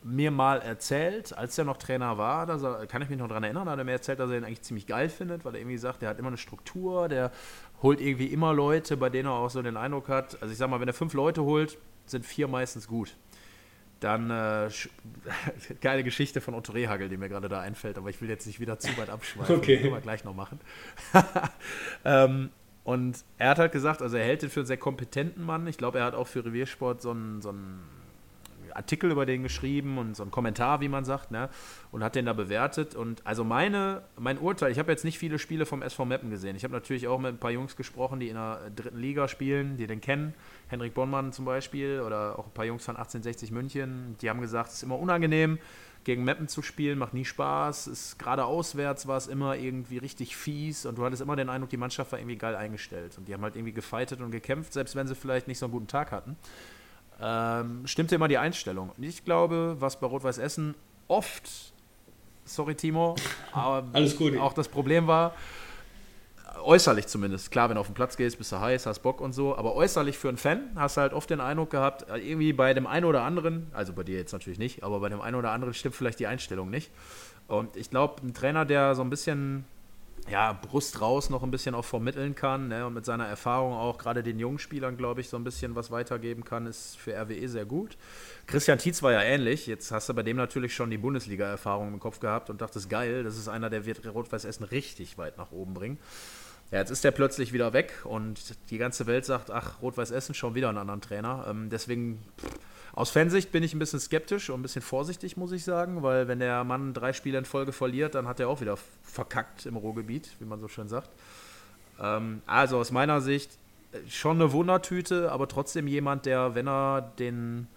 A: mir mal erzählt, als er noch Trainer war, dass er, kann ich mich noch daran erinnern, hat er mir erzählt, dass er ihn eigentlich ziemlich geil findet, weil er irgendwie sagt, der hat immer eine Struktur, der holt irgendwie immer Leute, bei denen er auch so den Eindruck hat, also ich sag mal, wenn er fünf Leute holt, sind vier meistens gut. Dann äh, (laughs) geile Geschichte von Otto Rehagel, die mir gerade da einfällt, aber ich will jetzt nicht wieder zu weit abschweifen.
B: Okay.
A: Das können wir gleich noch machen. (laughs) ähm, und er hat halt gesagt, also er hält den für einen sehr kompetenten Mann. Ich glaube, er hat auch für Reviersport so einen, so einen Artikel über den geschrieben und so einen Kommentar, wie man sagt, ne? Und hat den da bewertet. Und also meine, mein Urteil, ich habe jetzt nicht viele Spiele vom SV Meppen gesehen. Ich habe natürlich auch mit ein paar Jungs gesprochen, die in der dritten Liga spielen, die den kennen. Henrik Bonnmann zum Beispiel oder auch ein paar Jungs von 1860 München. Die haben gesagt, es ist immer unangenehm, gegen Meppen zu spielen, macht nie Spaß. Ist gerade auswärts war es immer irgendwie richtig fies und du hattest immer den Eindruck, die Mannschaft war irgendwie geil eingestellt. Und die haben halt irgendwie gefightet und gekämpft, selbst wenn sie vielleicht nicht so einen guten Tag hatten ähm, stimmte immer die Einstellung. Und ich glaube, was bei Rot-Weiß Essen oft, sorry Timo, (laughs) aber
B: gut.
A: auch das Problem war, äußerlich zumindest, klar, wenn du auf den Platz gehst, bist du heiß, hast Bock und so, aber äußerlich für einen Fan hast du halt oft den Eindruck gehabt, äh, irgendwie bei dem einen oder anderen, also bei dir jetzt natürlich nicht, aber bei dem einen oder anderen stimmt vielleicht die Einstellung nicht. Und ich glaube, ein Trainer, der so ein bisschen ja, Brust raus noch ein bisschen auch vermitteln kann ne, und mit seiner Erfahrung auch gerade den jungen Spielern, glaube ich, so ein bisschen was weitergeben kann, ist für RWE sehr gut. Christian Tietz war ja ähnlich. Jetzt hast du bei dem natürlich schon die Bundesliga-Erfahrung im Kopf gehabt und dachtest, geil, das ist einer, der wird Rot-Weiß Essen richtig weit nach oben bringen. Ja, jetzt ist der plötzlich wieder weg und die ganze Welt sagt, ach, Rot-Weiß Essen schon wieder einen anderen Trainer. Ähm, deswegen, pff, aus Fansicht bin ich ein bisschen skeptisch und ein bisschen vorsichtig, muss ich sagen, weil wenn der Mann drei Spiele in Folge verliert, dann hat er auch wieder verkackt im Ruhrgebiet, wie man so schön sagt. Ähm, also aus meiner Sicht äh, schon eine Wundertüte, aber trotzdem jemand, der, wenn er den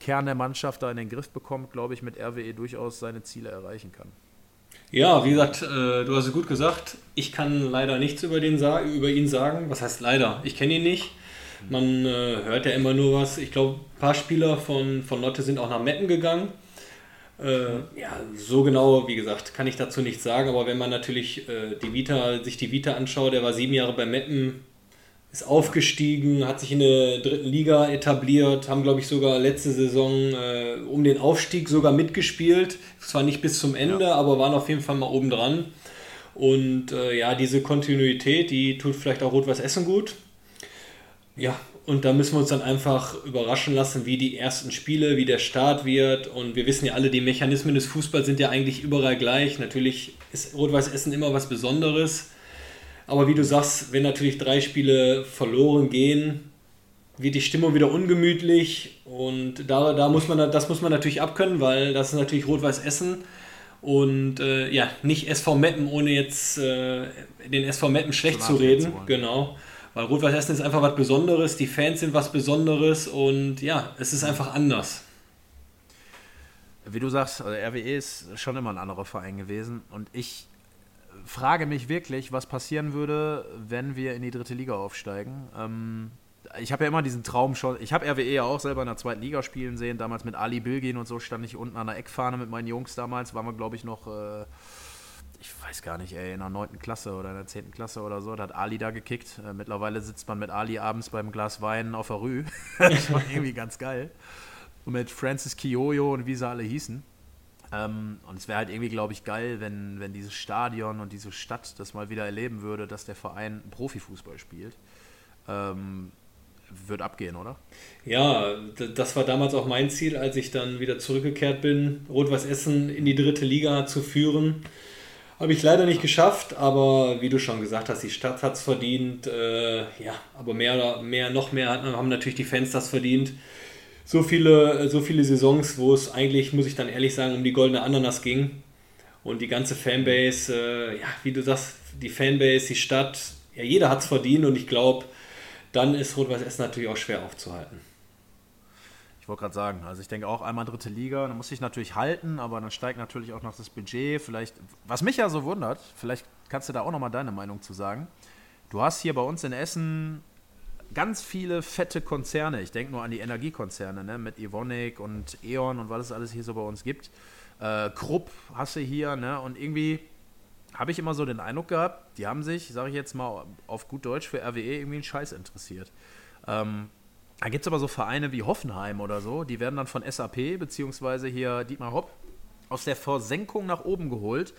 A: Kern der Mannschaft da in den Griff bekommt, glaube ich, mit RWE durchaus seine Ziele erreichen kann.
B: Ja, wie gesagt, äh, du hast es gut gesagt. Ich kann leider nichts über, den über ihn sagen. Was heißt leider? Ich kenne ihn nicht. Man äh, hört ja immer nur was. Ich glaube, ein paar Spieler von, von Lotte sind auch nach Meppen gegangen. Äh, ja, so genau, wie gesagt, kann ich dazu nichts sagen. Aber wenn man natürlich äh, die Vita, sich die Vita anschaut, der war sieben Jahre bei Meppen, ist aufgestiegen, hat sich in der dritten Liga etabliert, haben, glaube ich, sogar letzte Saison äh, um den Aufstieg sogar mitgespielt. Zwar nicht bis zum Ende, aber waren auf jeden Fall mal oben dran. Und äh, ja, diese Kontinuität, die tut vielleicht auch Rot-Weiß Essen gut. Ja, und da müssen wir uns dann einfach überraschen lassen, wie die ersten Spiele, wie der Start wird. Und wir wissen ja alle, die Mechanismen des Fußballs sind ja eigentlich überall gleich. Natürlich ist Rot-Weiß Essen immer was Besonderes. Aber wie du sagst, wenn natürlich drei Spiele verloren gehen, wird die Stimmung wieder ungemütlich. Und da, da muss man, das muss man natürlich abkönnen, weil das ist natürlich Rot-Weiß Essen. Und äh, ja, nicht SV Meppen, ohne jetzt äh, den SV Meppen schlecht
A: Zu
B: reden. Genau. Weil Rot-Weiß Essen ist einfach was Besonderes, die Fans sind was Besonderes und ja, es ist einfach anders.
A: Wie du sagst, also RWE ist schon immer ein anderer Verein gewesen und ich frage mich wirklich, was passieren würde, wenn wir in die dritte Liga aufsteigen. Ähm, ich habe ja immer diesen Traum schon, ich habe RWE ja auch selber in der zweiten Liga spielen sehen, damals mit Ali Bilgin und so stand ich unten an der Eckfahne mit meinen Jungs damals, waren wir glaube ich noch, äh, ich weiß gar nicht, ey, in der neunten Klasse oder in der zehnten Klasse oder so, da hat Ali da gekickt. Äh, mittlerweile sitzt man mit Ali abends beim Glas Wein auf der Rue. (laughs) das war irgendwie ganz geil. Und mit Francis Kiyoyo und wie sie alle hießen. Ähm, und es wäre halt irgendwie, glaube ich, geil, wenn, wenn dieses Stadion und diese Stadt das mal wieder erleben würde, dass der Verein Profifußball spielt. Ähm, wird abgehen, oder?
B: Ja, das war damals auch mein Ziel, als ich dann wieder zurückgekehrt bin, Rot-Weiß Essen in die dritte Liga zu führen. Habe ich leider nicht geschafft, aber wie du schon gesagt hast, die Stadt hat es verdient. Äh, ja, aber mehr, oder- mehr, noch mehr haben natürlich die Fans das verdient. So viele, so viele Saisons, wo es eigentlich, muss ich dann ehrlich sagen, um die goldene Ananas ging. Und die ganze Fanbase, äh, ja, wie du sagst, die Fanbase, die Stadt, ja, jeder hat es verdient und ich glaube, dann ist Rot-Weiß Essen natürlich auch schwer aufzuhalten.
A: Ich wollte gerade sagen, also ich denke auch einmal dritte Liga, dann muss ich natürlich halten, aber dann steigt natürlich auch noch das Budget. Vielleicht, was mich ja so wundert, vielleicht kannst du da auch nochmal deine Meinung zu sagen. Du hast hier bei uns in Essen ganz viele fette Konzerne. Ich denke nur an die Energiekonzerne, ne? mit Evonik und E.ON und was es alles hier so bei uns gibt. Äh, Krupp hast du hier, ne? Und irgendwie habe ich immer so den Eindruck gehabt, die haben sich, sage ich jetzt mal auf gut Deutsch, für RWE irgendwie einen Scheiß interessiert. Ähm, da gibt es aber so Vereine wie Hoffenheim oder so, die werden dann von SAP, beziehungsweise hier Dietmar Hopp, aus der Versenkung nach oben geholt.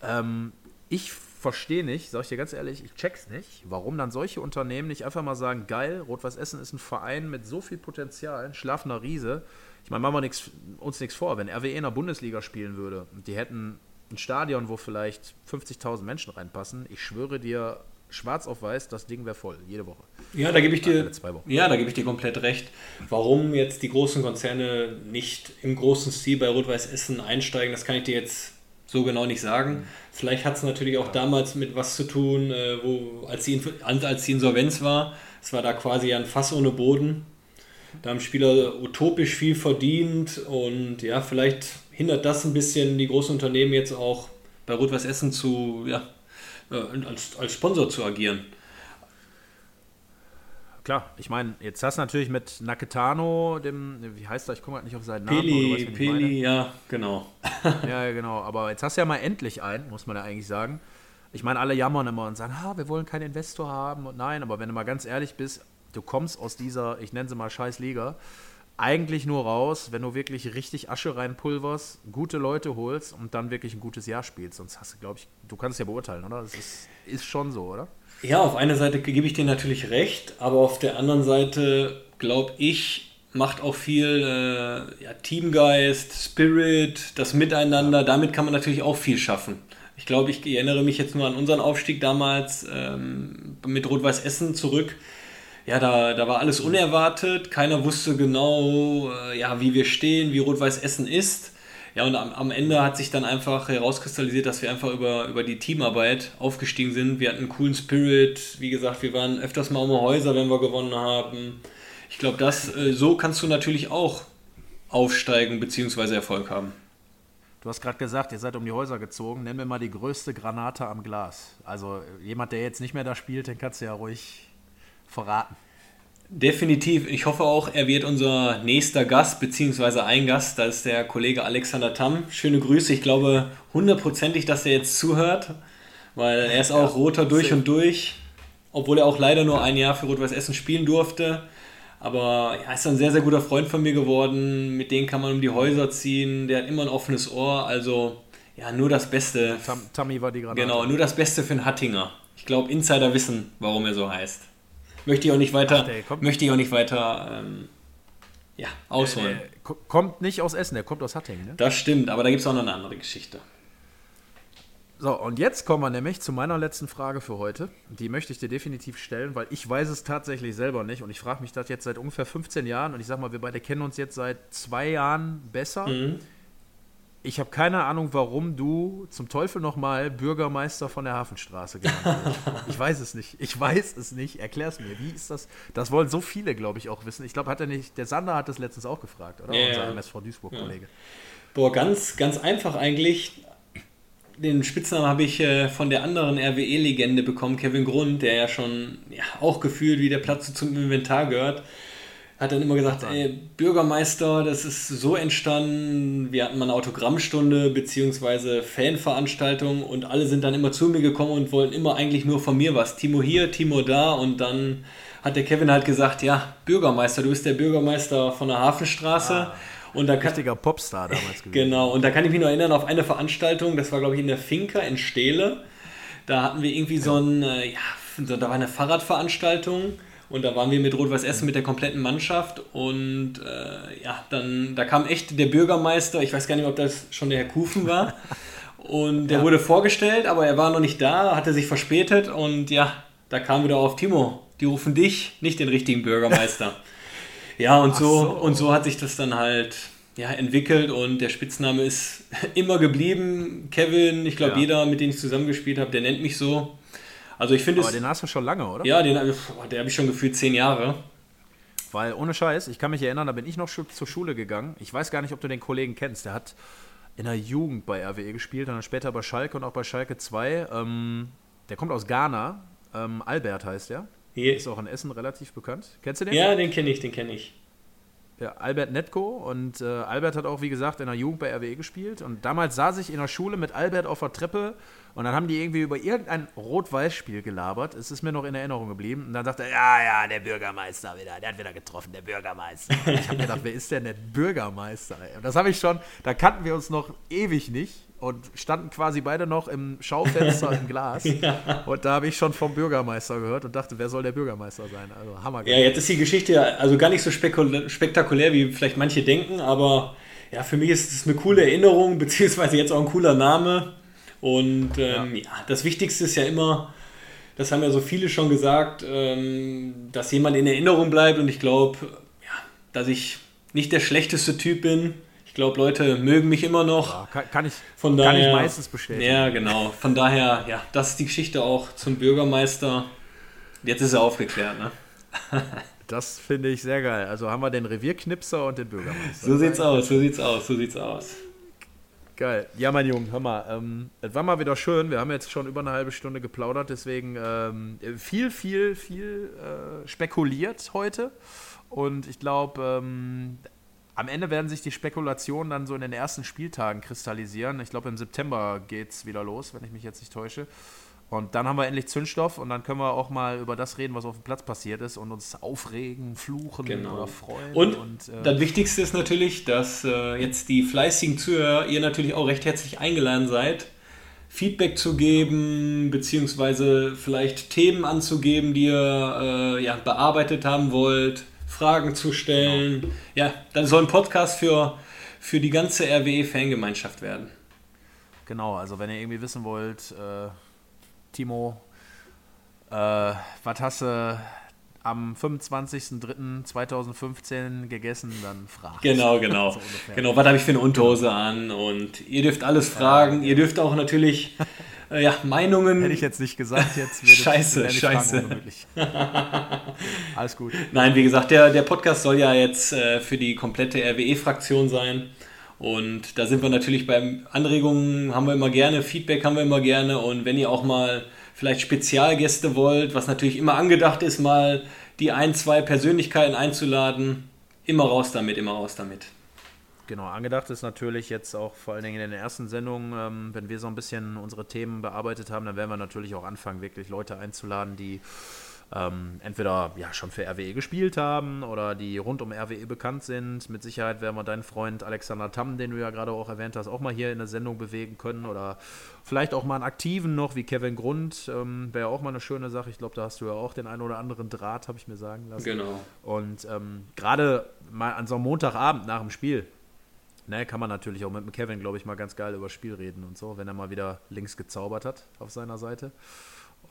A: Ähm, ich verstehe nicht, sage ich dir ganz ehrlich, ich check's nicht, warum dann solche Unternehmen nicht einfach mal sagen, geil, Rot-Weiß Essen ist ein Verein mit so viel Potenzial, ein schlafender Riese. Ich meine, machen wir nix, uns nichts vor, wenn RWE in der Bundesliga spielen würde und die hätten ein Stadion, wo vielleicht 50.000 Menschen reinpassen, ich schwöre dir, schwarz auf weiß, das Ding wäre voll, jede Woche.
B: Ja, da gebe ich dir, ja, da gebe ich dir komplett recht. Warum jetzt die großen Konzerne nicht im großen Stil bei Rot-Weiß Essen einsteigen, das kann ich dir jetzt so genau nicht sagen. Mhm. Vielleicht hat es natürlich auch damals mit was zu tun, äh, wo, als, die, als die Insolvenz war. Es war da quasi ein Fass ohne Boden. Da haben Spieler utopisch viel verdient und ja, vielleicht hindert das ein bisschen die großen Unternehmen jetzt auch bei Rot-Weiß Essen zu, ja, äh, als, als Sponsor zu agieren.
A: Klar, ich meine, jetzt hast du natürlich mit Naketano, dem, wie heißt er, ich komme halt nicht auf seinen Namen.
B: Peli, Peli, ja, genau. (laughs)
A: ja, genau, aber jetzt hast du ja mal endlich einen, muss man ja eigentlich sagen. Ich meine, alle jammern immer und sagen, ha, wir wollen keinen Investor haben und nein, aber wenn du mal ganz ehrlich bist, du kommst aus dieser, ich nenne sie mal scheiß Liga, eigentlich nur raus, wenn du wirklich richtig Asche reinpulverst, gute Leute holst und dann wirklich ein gutes Jahr spielst. Sonst hast du, glaube ich, du kannst es ja beurteilen, oder? Das ist, ist schon so, oder?
B: Ja, auf einer Seite gebe ich dir natürlich recht, aber auf der anderen Seite glaube ich, macht auch viel äh, ja, Teamgeist, Spirit, das Miteinander. Damit kann man natürlich auch viel schaffen. Ich glaube, ich erinnere mich jetzt nur an unseren Aufstieg damals ähm, mit Rot-Weiß Essen zurück ja, da, da war alles unerwartet. Keiner wusste genau, äh, ja, wie wir stehen, wie Rot-Weiß Essen ist. Ja, und am, am, Ende hat sich dann einfach herauskristallisiert, dass wir einfach über, über die Teamarbeit aufgestiegen sind. Wir hatten einen coolen Spirit. Wie gesagt, wir waren öfters mal um Häuser, wenn wir gewonnen haben. Ich glaube, das äh, so kannst du natürlich auch aufsteigen bzw. Erfolg haben.
A: Du hast gerade gesagt, ihr seid um die Häuser gezogen. Nenn mir mal die größte Granate am Glas. Also jemand, der jetzt nicht mehr da spielt, den kannst du ja ruhig verraten.
B: Definitiv. Ich hoffe auch, er wird unser nächster Gast, beziehungsweise ein Gast. Das ist der Kollege Alexander Tamm. Schöne Grüße. Ich glaube hundertprozentig, dass er jetzt zuhört, weil er ist auch ja, roter durch und durch. Obwohl er auch leider nur ein Jahr für Rot-Weiß Essen spielen durfte. Aber er ist ein sehr, sehr guter Freund von mir geworden. Mit dem kann man um die Häuser ziehen. Der hat immer ein offenes Ohr. Also, ja, nur das Beste.
A: Tam, Tammy war die
B: Granate. Genau, nur das Beste für einen Hattinger. Ich glaube, Insider wissen, warum er so heißt möchte ich auch nicht weiter, Ach, möchte ich auch nicht weiter ähm, ja, ausholen.
A: Der, kommt nicht aus Essen, der kommt aus Hattingen. Ne?
B: Das stimmt, aber da gibt es auch noch eine andere Geschichte.
A: So, und jetzt kommen wir nämlich zu meiner letzten Frage für heute. Die möchte ich dir definitiv stellen, weil ich weiß es tatsächlich selber nicht und ich frage mich das jetzt seit ungefähr 15 Jahren und ich sag mal, wir beide kennen uns jetzt seit zwei Jahren besser. Mhm. Ich habe keine Ahnung, warum du zum Teufel nochmal Bürgermeister von der Hafenstraße genannt wirst. (laughs) ich weiß es nicht. Ich weiß es nicht. Erklär es mir. Wie ist das? Das wollen so viele, glaube ich, auch wissen. Ich glaube, hat er nicht, der Sander hat das letztens auch gefragt, oder?
B: Ja,
A: Unser MSV Duisburg-Kollege. Ja.
B: Boah, ganz, ganz einfach eigentlich. Den Spitznamen habe ich äh, von der anderen RWE-Legende bekommen, Kevin Grund, der ja schon ja, auch gefühlt wie der Platz zum Inventar gehört hat dann immer gesagt, ey, Bürgermeister, das ist so entstanden, wir hatten mal eine Autogrammstunde bzw. Fanveranstaltung und alle sind dann immer zu mir gekommen und wollten immer eigentlich nur von mir was. Timo hier, Timo da und dann hat der Kevin halt gesagt, ja, Bürgermeister, du bist der Bürgermeister von der Hafenstraße. Ah,
A: und da kann, richtiger Popstar damals
B: gewesen. Genau, und da kann ich mich noch erinnern auf eine Veranstaltung, das war glaube ich in der Finca in Steele. Da hatten wir irgendwie so ein, äh, ja, da war eine Fahrradveranstaltung und da waren wir mit Rot-Weiß Essen mit der kompletten Mannschaft und äh, ja, dann da kam echt der Bürgermeister, ich weiß gar nicht, ob das schon der Herr Kufen war. Und der ja. wurde vorgestellt, aber er war noch nicht da, hatte sich verspätet und ja, da kam wieder auf Timo, die rufen dich, nicht den richtigen Bürgermeister. (laughs) ja, und so, so, und so hat sich das dann halt ja, entwickelt und der Spitzname ist (laughs) immer geblieben. Kevin, ich glaube, ja. jeder, mit dem ich zusammengespielt habe, der nennt mich so. Also ich finde
A: Aber den hast du schon lange, oder?
B: Ja, den, der habe ich schon gefühlt zehn Jahre.
A: Weil ohne Scheiß, ich kann mich erinnern, da bin ich noch zur Schule gegangen. Ich weiß gar nicht, ob du den Kollegen kennst. Der hat in der Jugend bei RWE gespielt dann später bei Schalke und auch bei Schalke 2. Ähm, der kommt aus Ghana. Ähm, Albert heißt der.
B: Hier.
A: Ist auch in Essen relativ bekannt. Kennst du den?
B: Ja, den kenne ich, den kenne ich.
A: Albert Netko und äh, Albert hat auch, wie gesagt, in der Jugend bei RWE gespielt und damals saß ich in der Schule mit Albert auf der Treppe und dann haben die irgendwie über irgendein Rot-Weiß-Spiel gelabert. Es ist mir noch in Erinnerung geblieben. Und dann dachte er, ja, ja, der Bürgermeister wieder, der hat wieder getroffen, der Bürgermeister. Und ich habe gedacht, wer ist denn der Bürgermeister? Und das habe ich schon, da kannten wir uns noch ewig nicht und standen quasi beide noch im Schaufenster (laughs) im Glas. ja. Und da habe ich schon vom Bürgermeister gehört und dachte, wer soll der Bürgermeister sein? Also Hammer.
B: Ja, jetzt ist die Geschichte also gar nicht so spektakulär, wie vielleicht manche denken, aber ja, für mich ist es eine coole Erinnerung, (laughs) beziehungsweise jetzt auch ein cooler Name. Und ähm, ja. ja. das Wichtigste ist ja immer, das haben ja so viele schon gesagt, ähm, dass jemand in Erinnerung bleibt. Und ich glaube, ja, dass ich nicht der schlechteste Typ bin. Ich glaube, Leute mögen mich immer noch. Ja,
A: kann, kann, ich,
B: Von daher, kann
A: ich meistens bestätigen.
B: Ja, genau. Von daher, ja, das ist die Geschichte auch zum Bürgermeister. Jetzt ist er aufgeklärt, ne? (laughs)
A: das finde ich sehr geil. Also haben wir den Revierknipser und den Bürgermeister.
B: So sieht's aus, so sieht's aus, so sieht's aus.
A: Geil. Ja, mein Junge, hör mal, ähm, es war mal wieder schön. Wir haben jetzt schon über eine halbe Stunde geplaudert, deswegen ähm, viel, viel, viel äh, spekuliert heute. Und ich glaube, ähm, am Ende werden sich die Spekulationen dann so in den ersten Spieltagen kristallisieren. Ich glaube, im September geht es wieder los, wenn ich mich jetzt nicht täusche. Und dann haben wir endlich Zündstoff und dann können wir auch mal über das reden, was auf dem Platz passiert ist und uns aufregen, fluchen genau. oder freuen.
B: Und, und äh, das Wichtigste ist natürlich, dass äh, jetzt die fleißigen Zuhörer, ihr natürlich auch recht herzlich eingeladen seid, Feedback zu geben, beziehungsweise vielleicht Themen anzugeben, die ihr äh, ja, bearbeitet haben wollt, Fragen zu stellen. Genau. Ja, dann soll ein Podcast für, für die ganze RWE-Fangemeinschaft werden.
A: Genau, also wenn ihr irgendwie wissen wollt, äh, Timo, äh, was hast du am 25.03.2015 gegessen, dann fragt.
B: Genau, genau. (laughs) so genau, was habe ich für eine Unterhose an? Und ihr dürft alles fragen. Ja. Ihr dürft auch natürlich äh, (laughs) ja, Meinungen.
A: Hätte ich jetzt nicht gesagt, jetzt (laughs)
B: Scheiße, scheiße. (laughs)
A: alles gut.
B: Nein, wie gesagt, der, der Podcast soll ja jetzt äh, für die komplette RWE-Fraktion sein. Und da sind wir natürlich beim Anregungen, haben wir immer gerne, Feedback haben wir immer gerne. Und wenn ihr auch mal vielleicht Spezialgäste wollt, was natürlich immer angedacht ist, mal die ein, zwei Persönlichkeiten einzuladen, immer raus damit, immer raus damit.
A: Genau, angedacht ist natürlich jetzt auch vor allen Dingen in den ersten Sendungen, ähm, wenn wir so ein bisschen unsere Themen bearbeitet haben, dann werden wir natürlich auch anfangen, wirklich Leute einzuladen, die ähm, entweder ja schon für RWE gespielt haben oder die rund um RWE bekannt sind. Mit Sicherheit werden wir deinen Freund Alexander Tamm, den du ja gerade auch erwähnt hast, auch mal hier in der Sendung bewegen können oder vielleicht auch mal einen Aktiven noch wie Kevin Grund. Ähm, Wäre auch mal eine schöne Sache. Ich glaube, da hast du ja auch den einen oder anderen Draht, habe ich mir sagen lassen.
B: Genau.
A: Und ähm, gerade mal an so einem Montagabend nach dem Spiel, Ne, kann man natürlich auch mit dem Kevin, glaube ich, mal ganz geil über Spiel reden und so, wenn er mal wieder links gezaubert hat auf seiner Seite.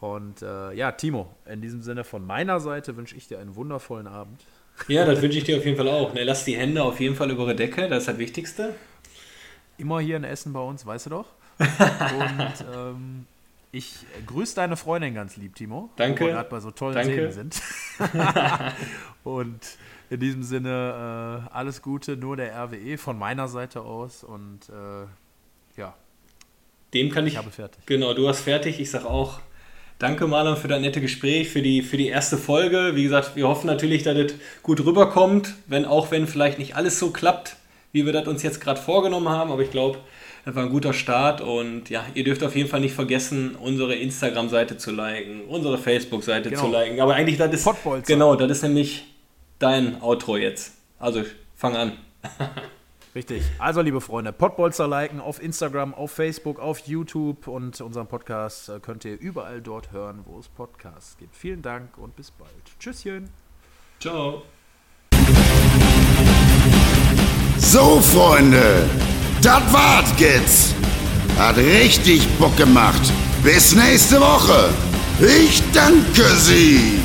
A: Und äh, ja, Timo, in diesem Sinne von meiner Seite wünsche ich dir einen wundervollen Abend.
B: Ja, das wünsche ich dir auf jeden Fall auch. Ne, lass die Hände auf jeden Fall über die Decke, das ist das Wichtigste.
A: Immer hier in Essen bei uns, weißt du doch. (laughs) Und ähm, ich grüße deine Freundin ganz lieb, Timo.
B: Danke.
A: Wo wir gerade bei so tollen
B: Danke.
A: Szenen sind. (laughs) (laughs) und in diesem Sinne äh, alles Gute, nur der RWE von meiner Seite aus. Und äh, ja.
B: Dem kann ich.
A: Ich habe fertig.
B: Genau, du hast fertig. Ich sage auch Danke, Marlon, für das nette Gespräch, für die, für die erste Folge. Wie gesagt, wir hoffen natürlich, dass es gut rüberkommt, wenn auch wenn vielleicht nicht alles so klappt, wie wir das uns jetzt gerade vorgenommen haben. Aber ich glaube, das war ein guter Start und ja, ihr dürft auf jeden Fall nicht vergessen, unsere Instagram-Seite zu liken, unsere Facebook-Seite genau. zu liken. Aber eigentlich, das ist. Genau, das ist nämlich dein Outro jetzt. Also, fang an. (laughs)
A: Richtig. Also, liebe Freunde, Podbolzer liken auf Instagram, auf Facebook, auf YouTube und unseren Podcast äh, könnt ihr überall dort hören, wo es Podcasts gibt. Vielen Dank und bis bald. Tschüsschen.
B: Ciao.
C: So, Freunde, das war's jetzt. Hat richtig Bock gemacht. Bis nächste Woche. Ich danke Sie.